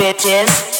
bitches.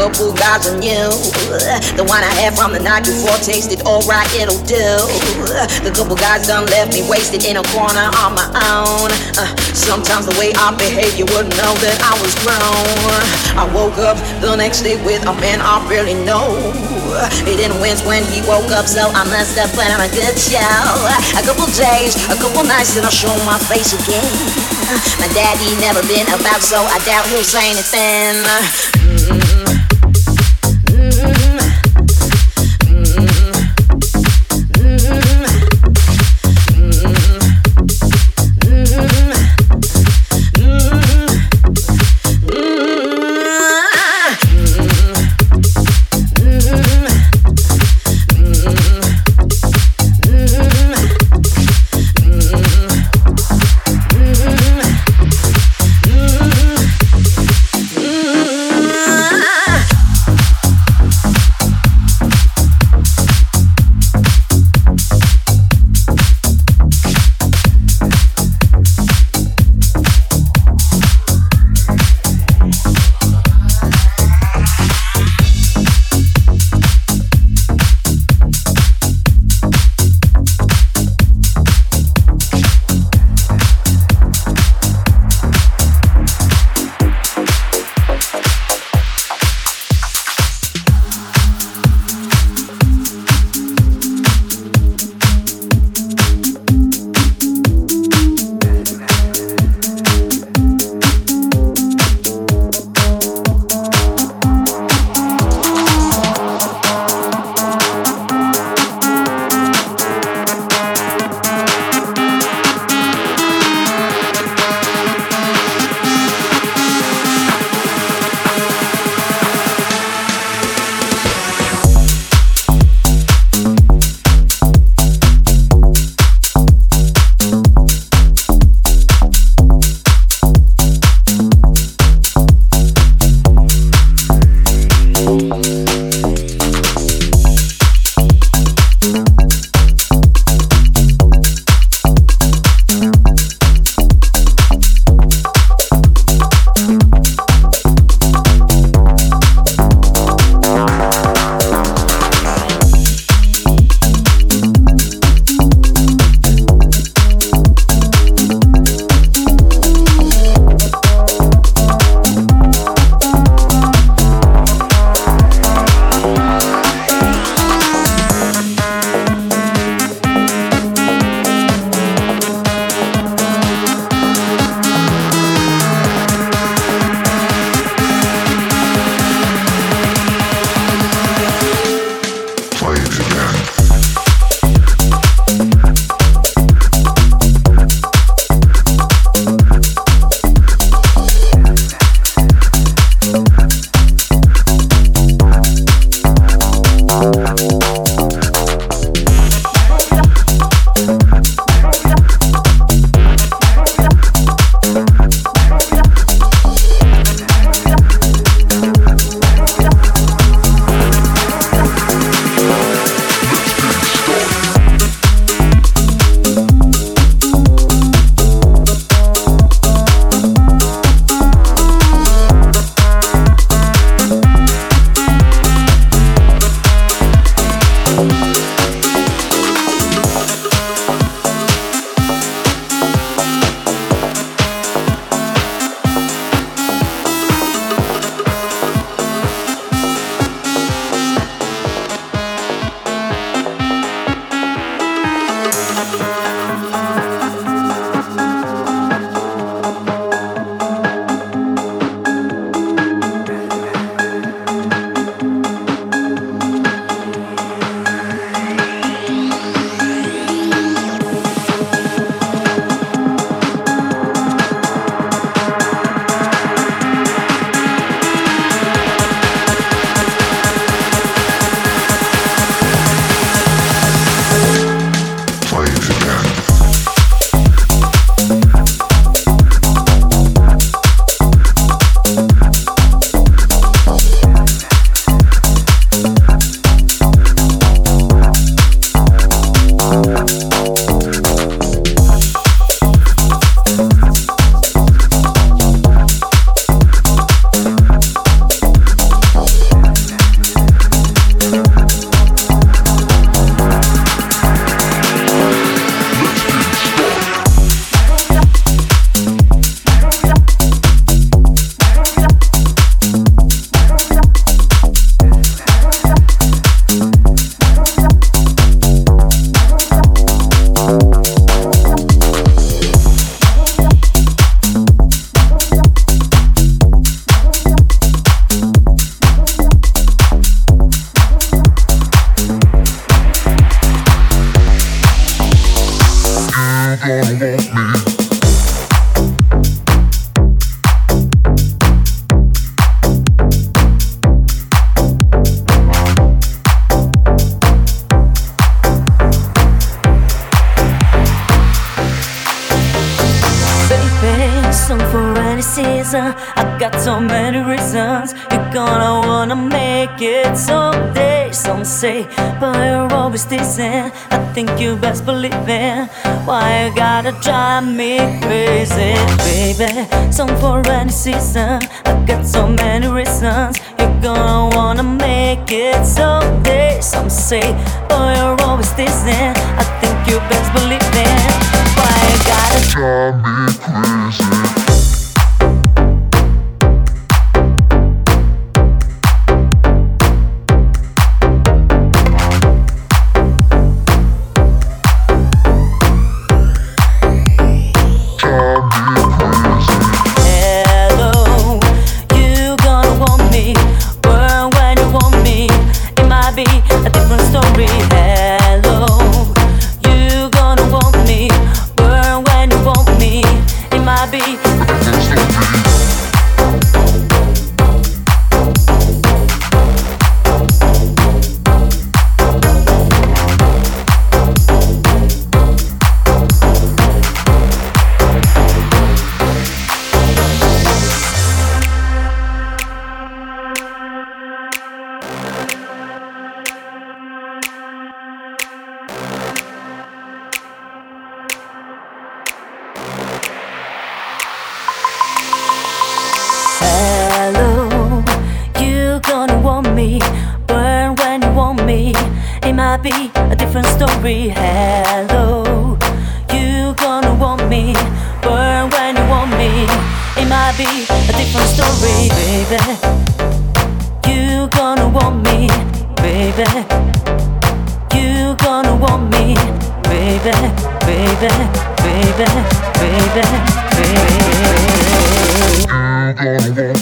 Couple guys I knew. The wine I had from the night before tasted alright, it'll do. The couple guys done left me wasted in a corner on my own. Uh, sometimes the way I behave, you wouldn't know that I was grown. I woke up the next day with a man I barely know. He didn't wince when he woke up, so I must have put on a good show. A couple days, a couple nights, then I'll show my face again. My daddy never been about, so I doubt he'll say anything. Mm-hmm. Reason. I got so many reasons. You're gonna wanna make it someday. Some say, but you're always decent. I think you best believe it. Why you gotta drive me crazy, baby? Some for any season. I got so many reasons. You're gonna wanna make it someday. Some say, but you're always decent. I think you best believe it. Why you gotta drive me crazy? Parem usinas, motor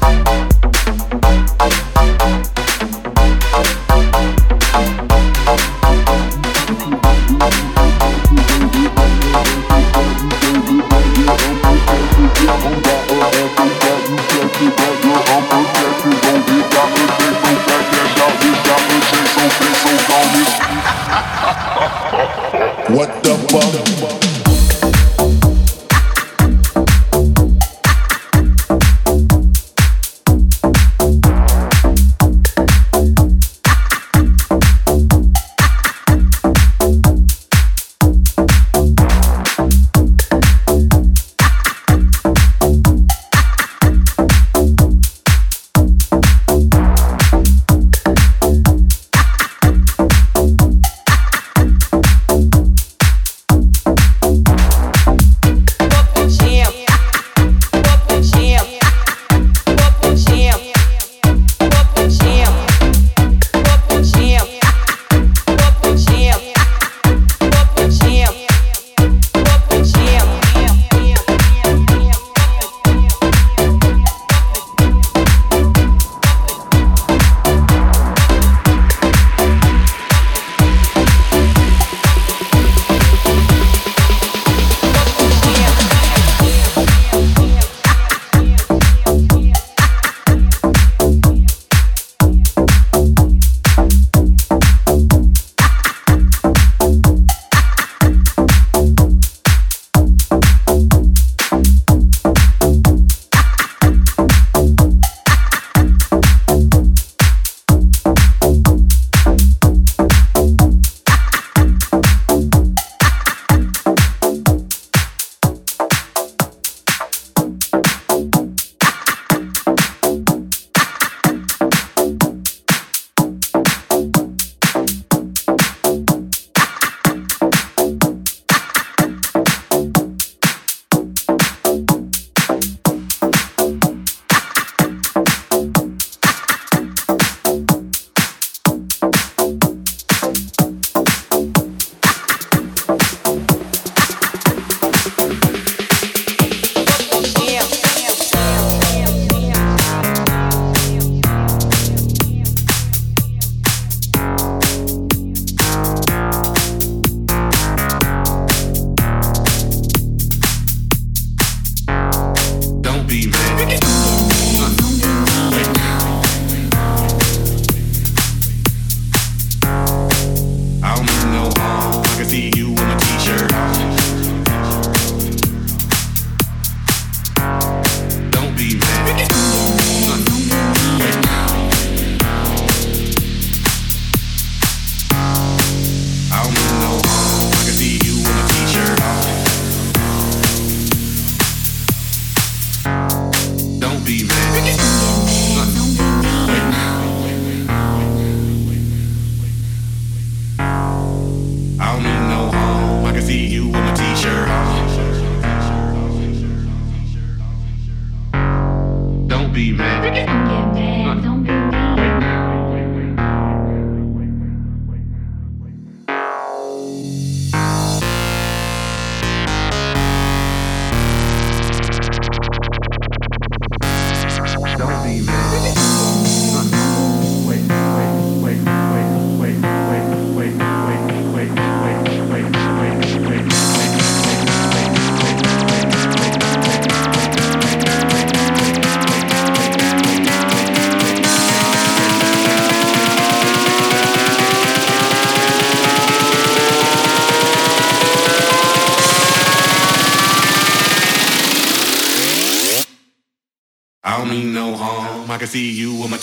Bunda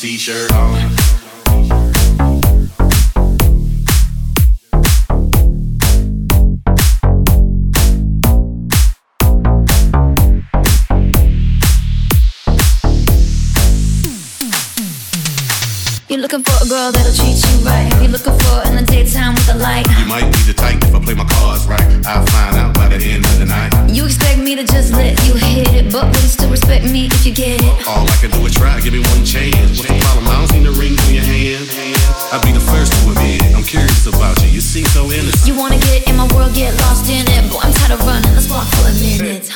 t-shirt on. looking for a girl that'll treat you right. Be looking for daytime with the light. You might be the type if I play my cards right. I'll find out by the end of the night. You expect me to just let you hit it, but will you still respect me if you get it? All I can do is try, give me one chance. What's the problem? I don't see the ring on your hand. I'll be the first to admit it. I'm curious about you. You seem so innocent. You wanna get in my world, get lost in it. Boy, I'm tired of running. Let's walk for a minute.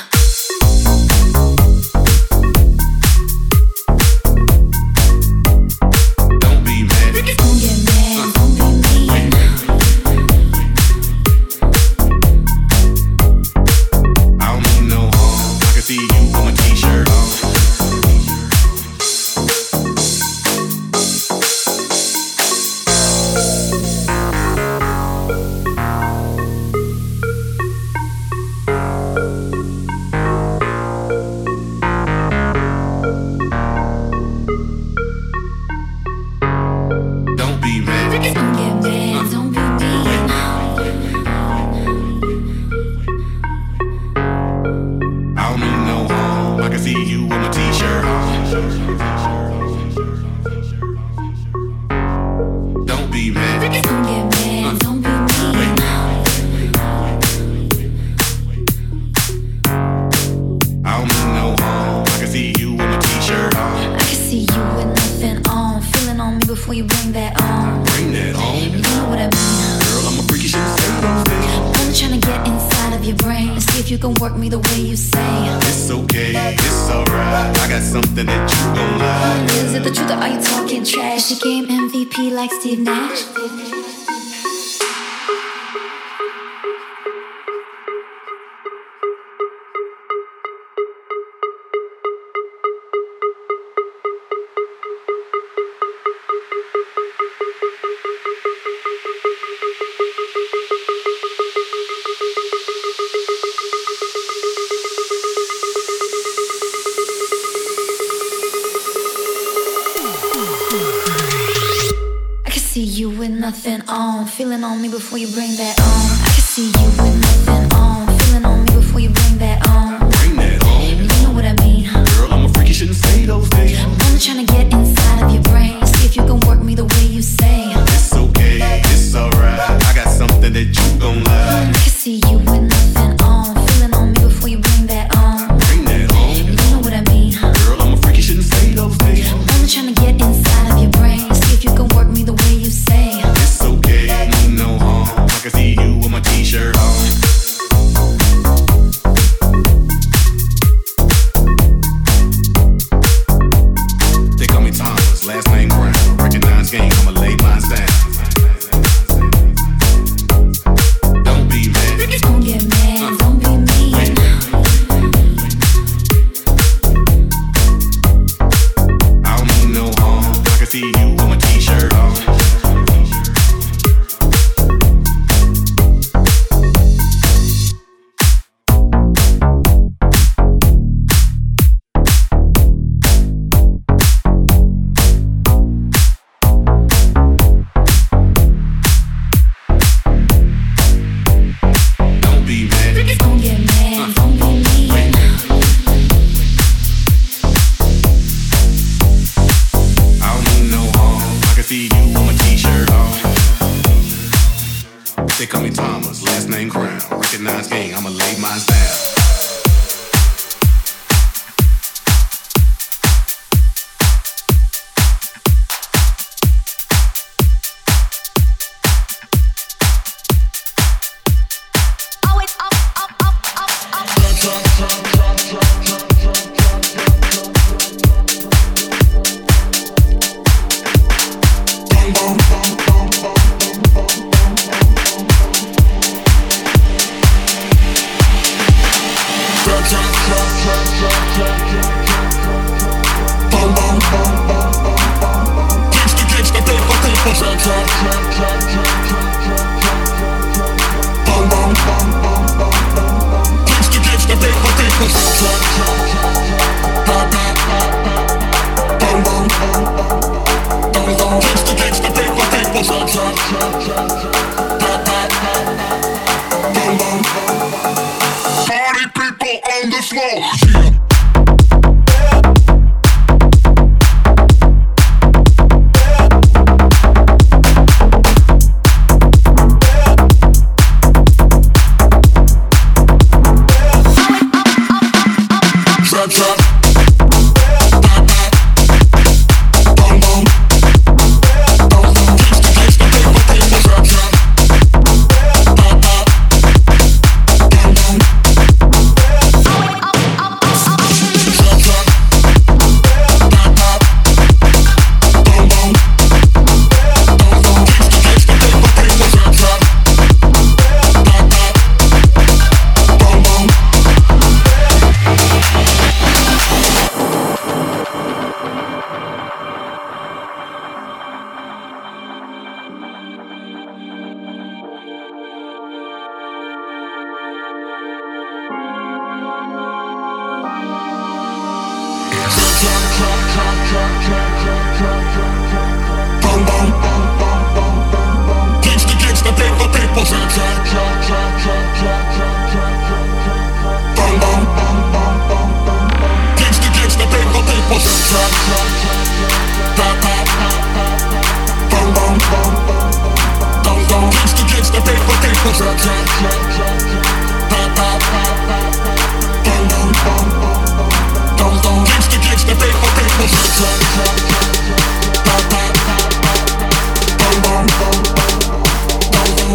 Nothing on. Feeling on me before you bring that on. I can see you with nothing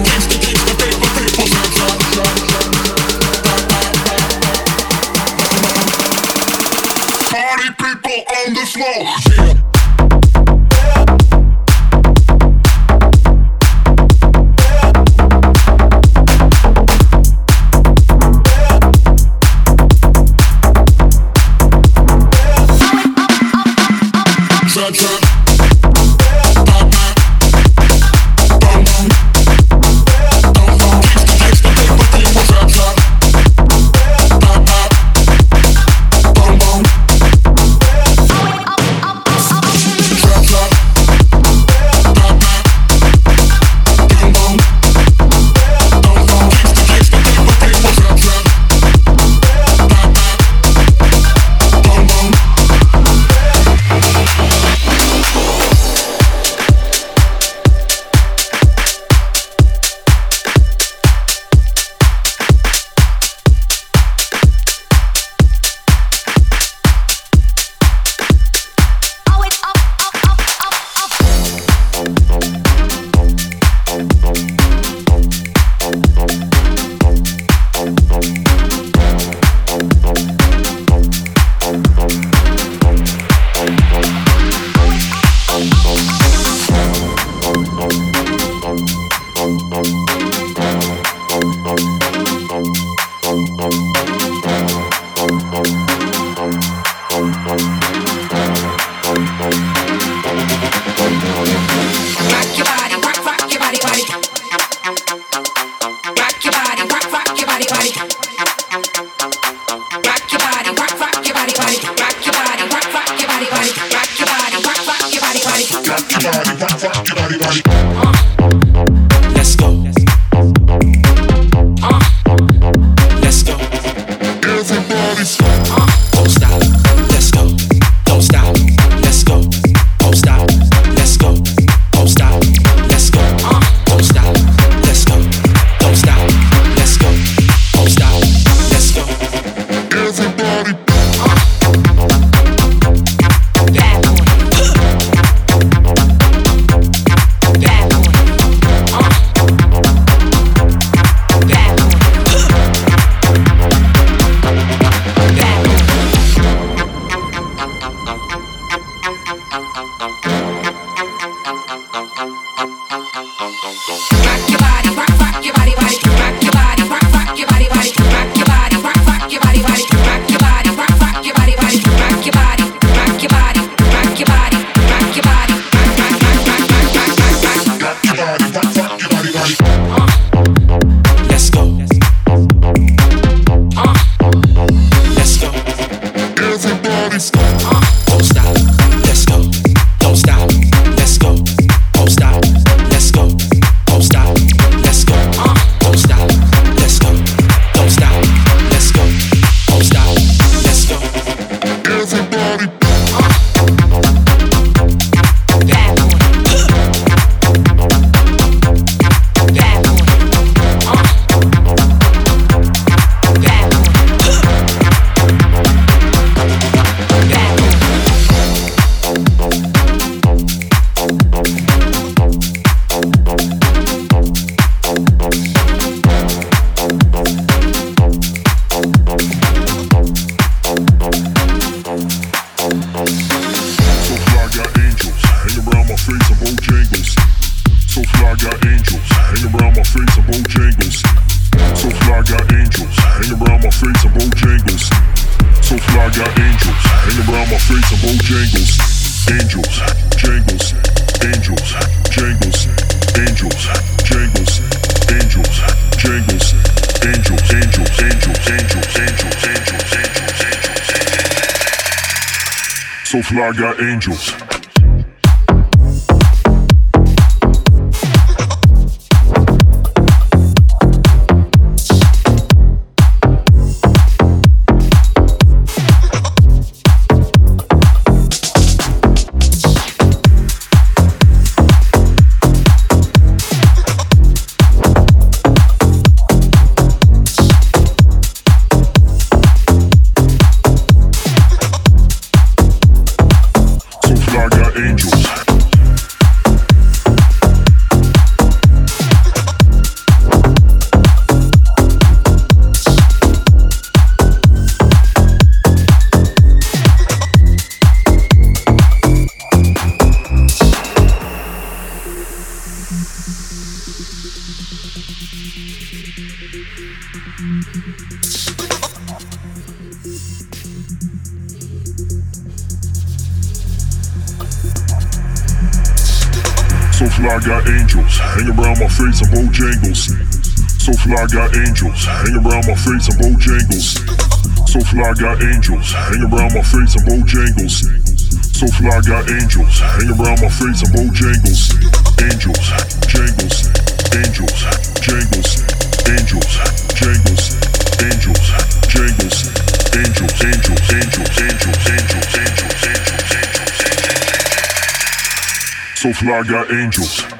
Bad So fly got angels. Got angels hang around my face and Bojangles. So fly got angels hang around my face and Bojangles. So fly got angels hang around my face and Bojangles. Angels, jangles, angels, jangles, angels, jangles, angels, jangles, angels, angels, angels, angels, angels, angels, angels, angels, angels. So fly got angels.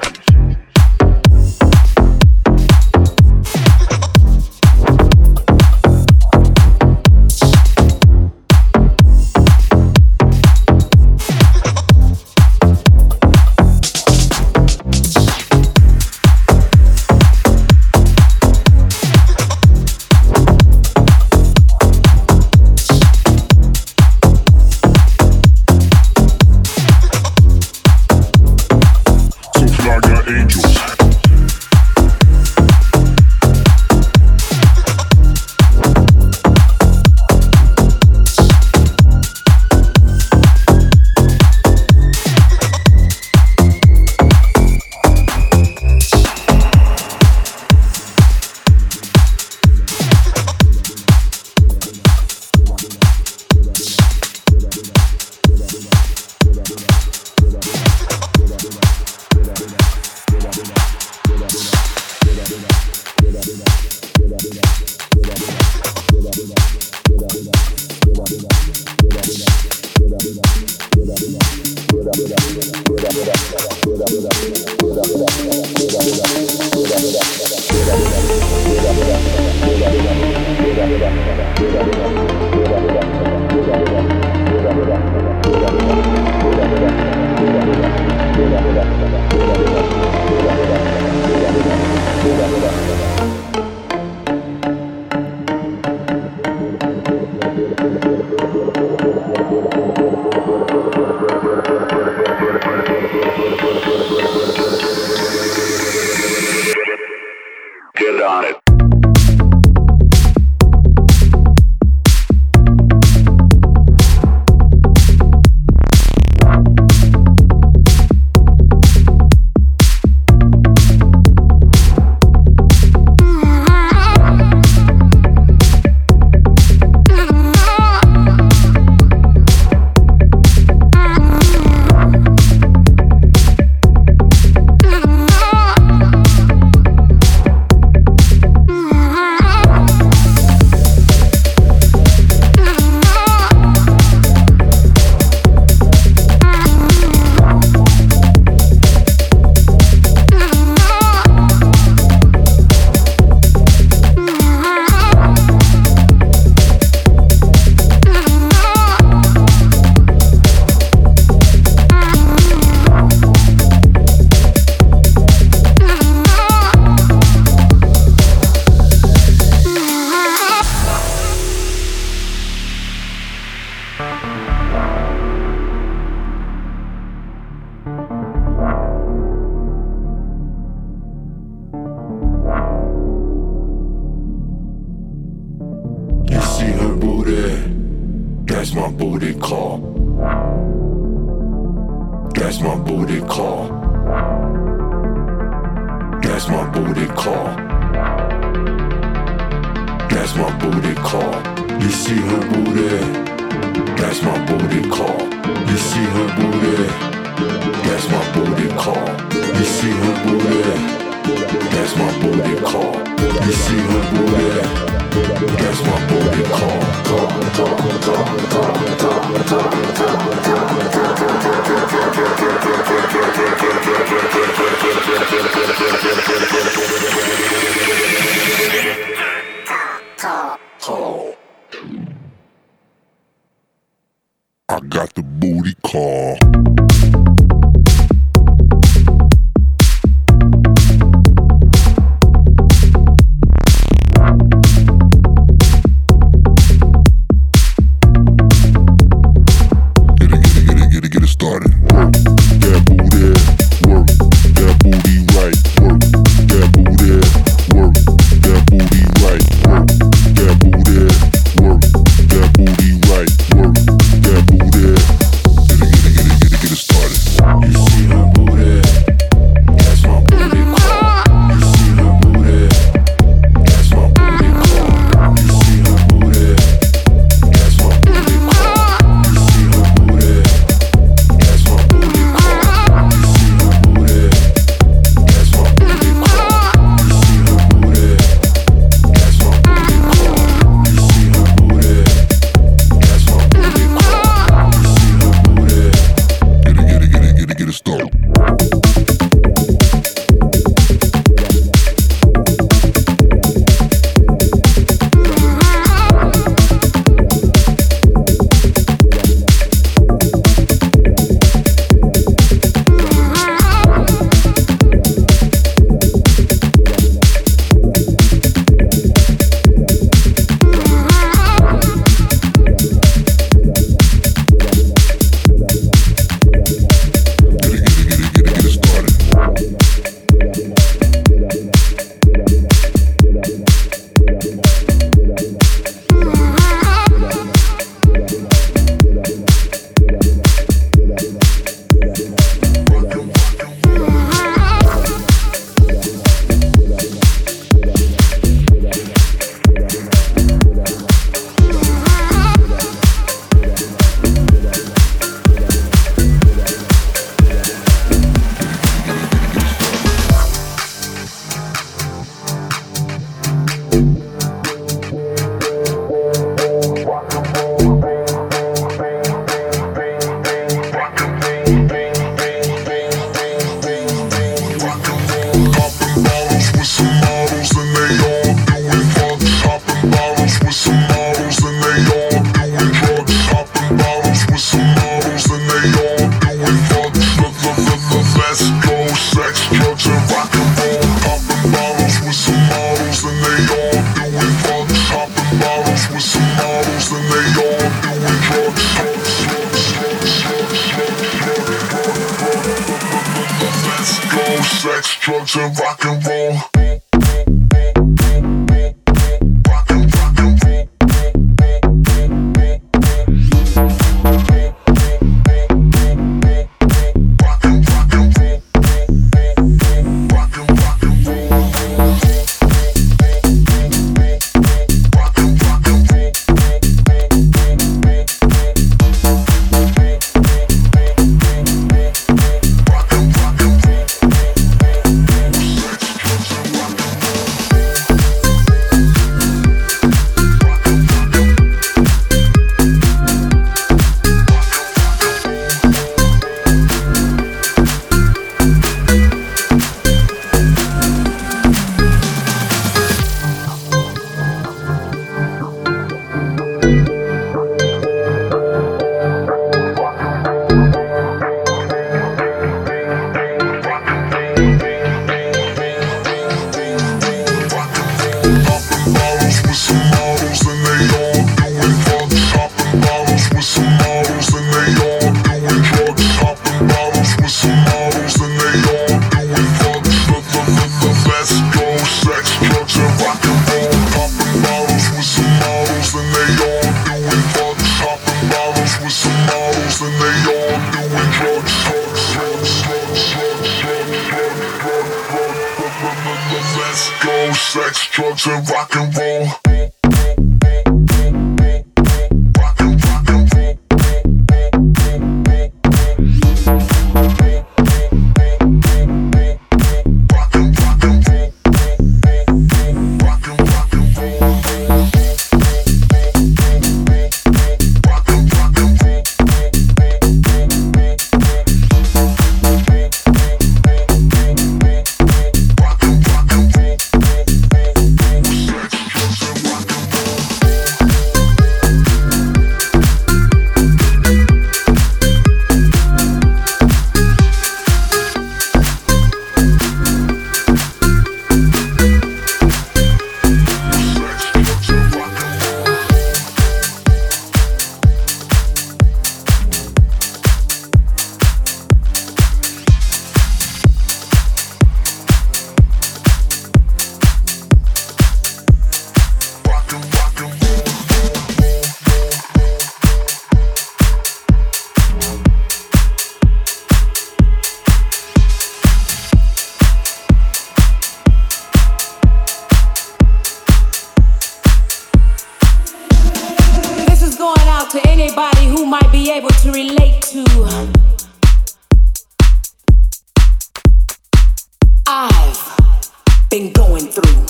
been going through.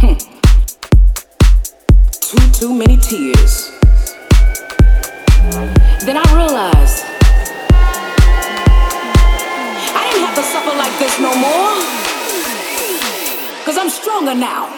Hmm. Too, too many tears. Then I realized I didn't have to suffer like this no more. Cause I'm stronger now.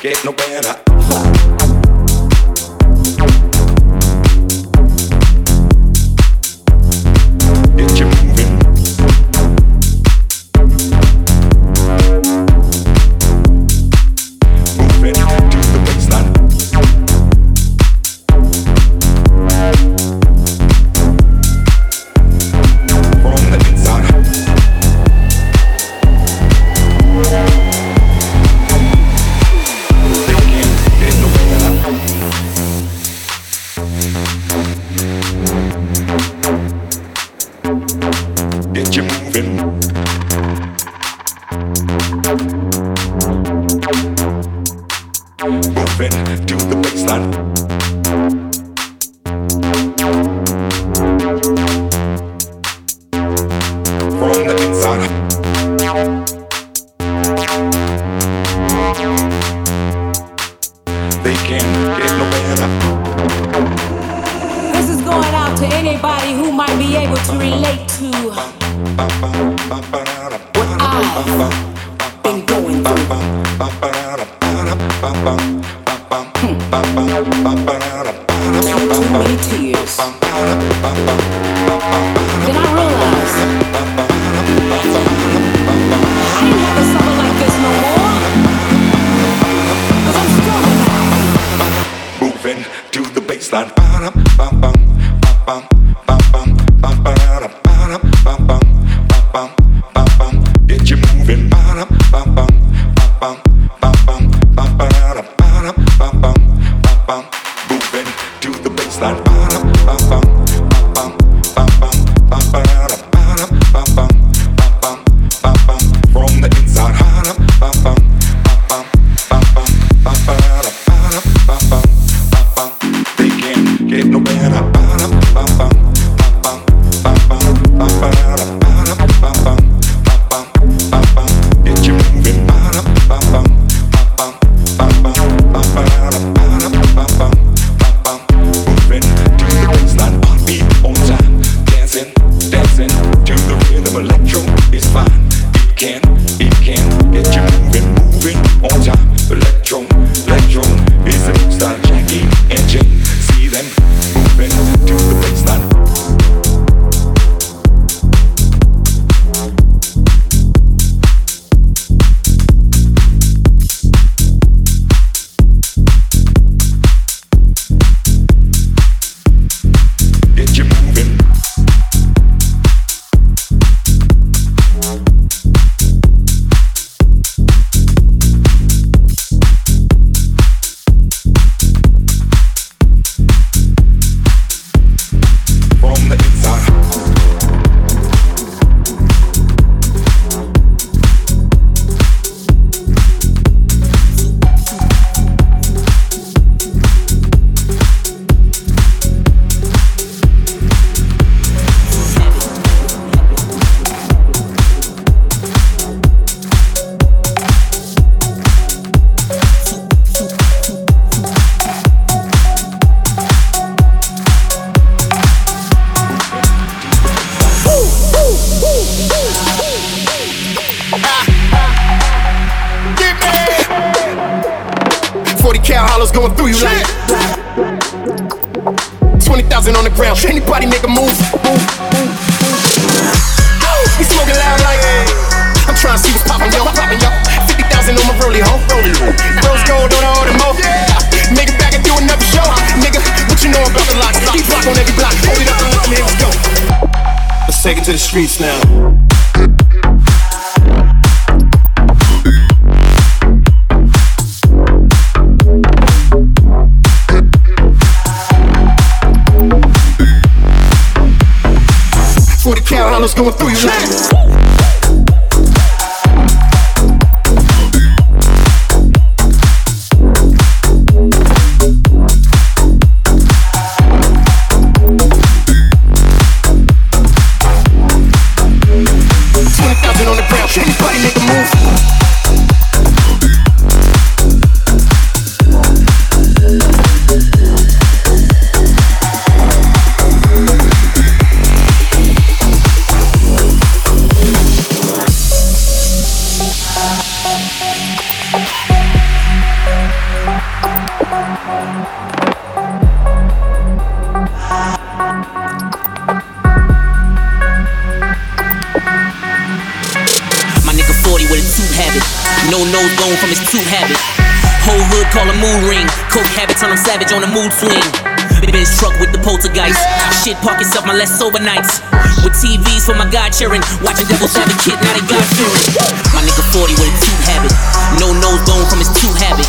que no para. to the streets now. Forty count, I going through you like. 17. Bitch truck with the poltergeist. Shit, park yourself my less overnights. With TVs for my God cheering. Watching Devil's Advocate, now they got fearing. My nigga 40 with a cute habit. No nose bone from his cute habit.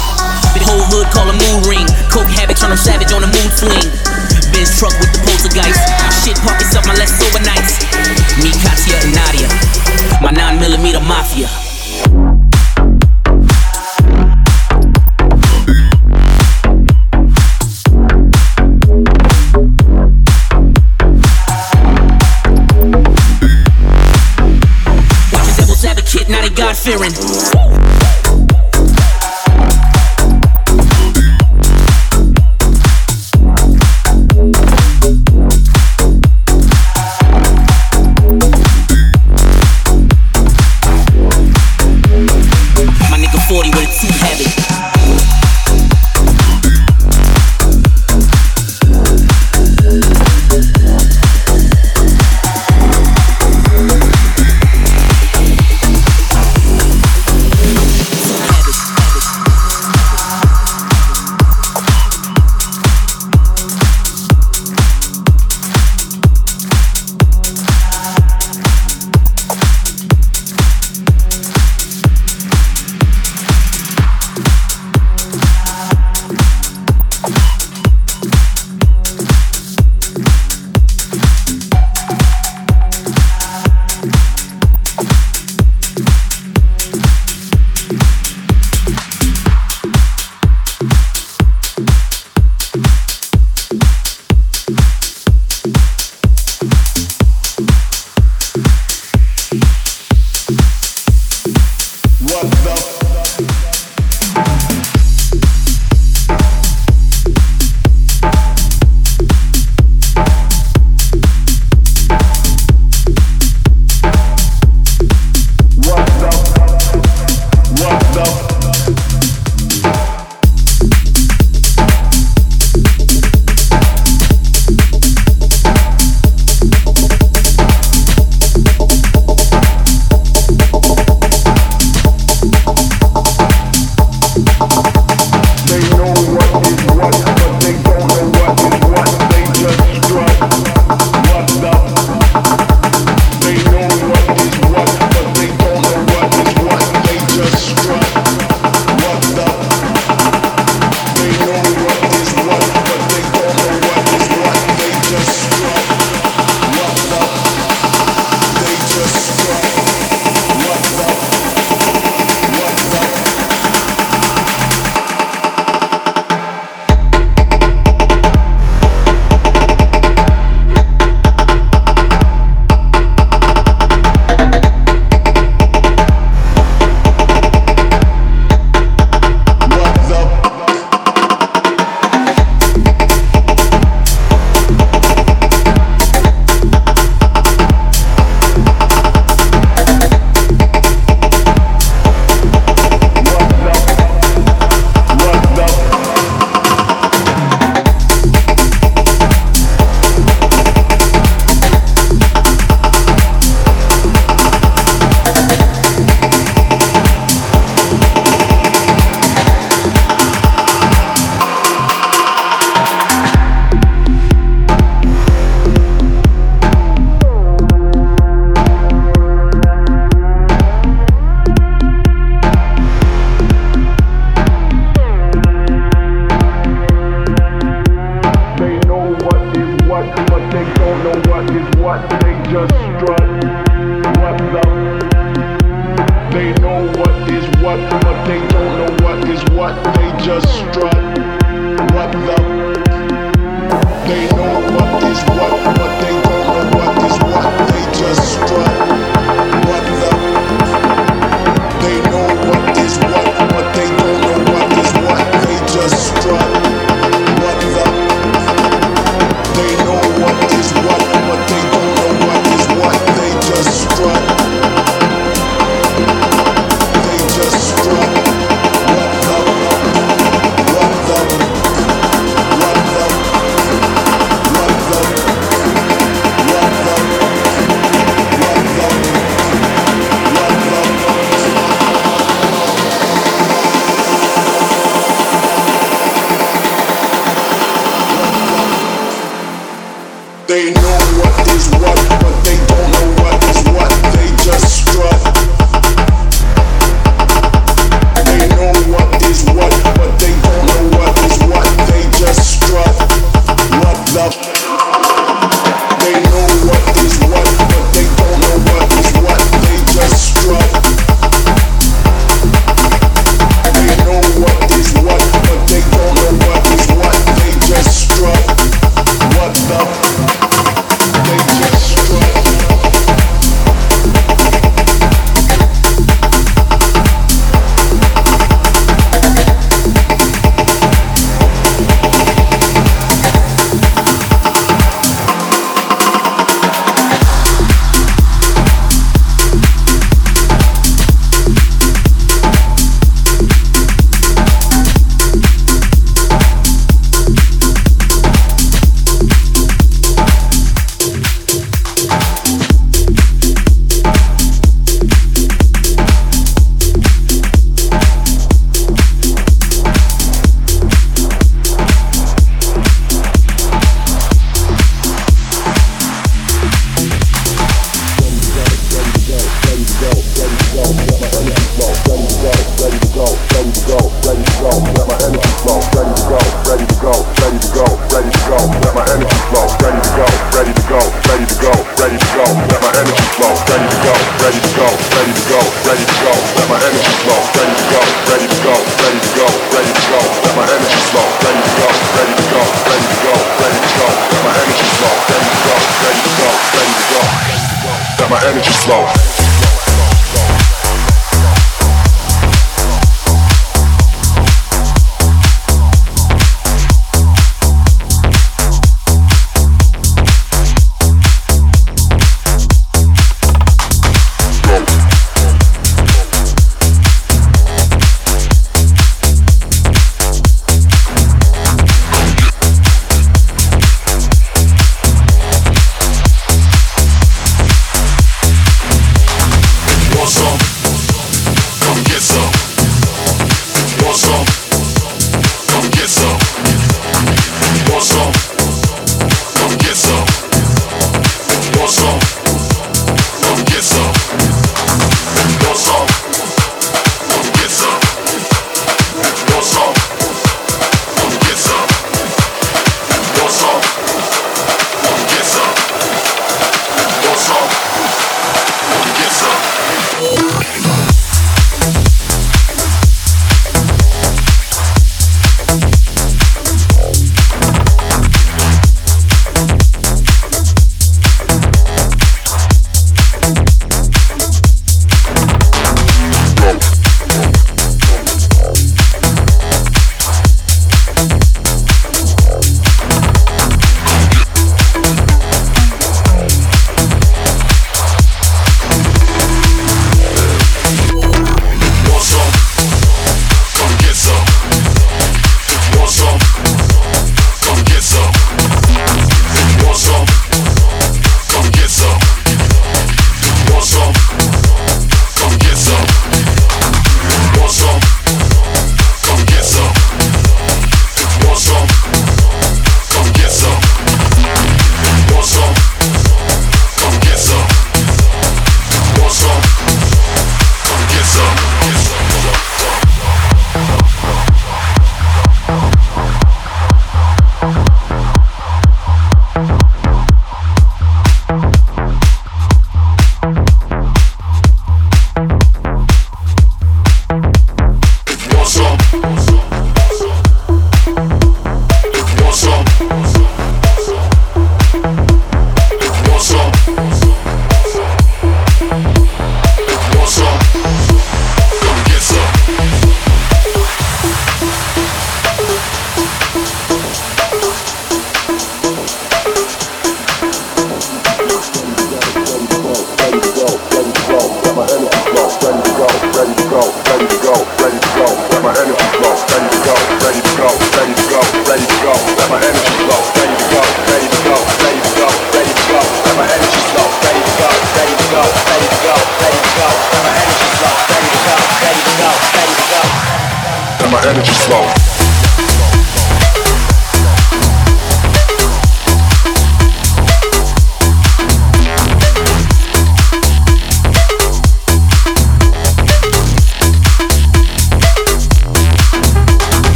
The whole hood call a moon ring. Coke habit, turn him savage on a moon swing. Benz truck with the poltergeist. Shit, park yourself my less overnights. Me, Katya, and Nadia. My 9 millimeter mafia.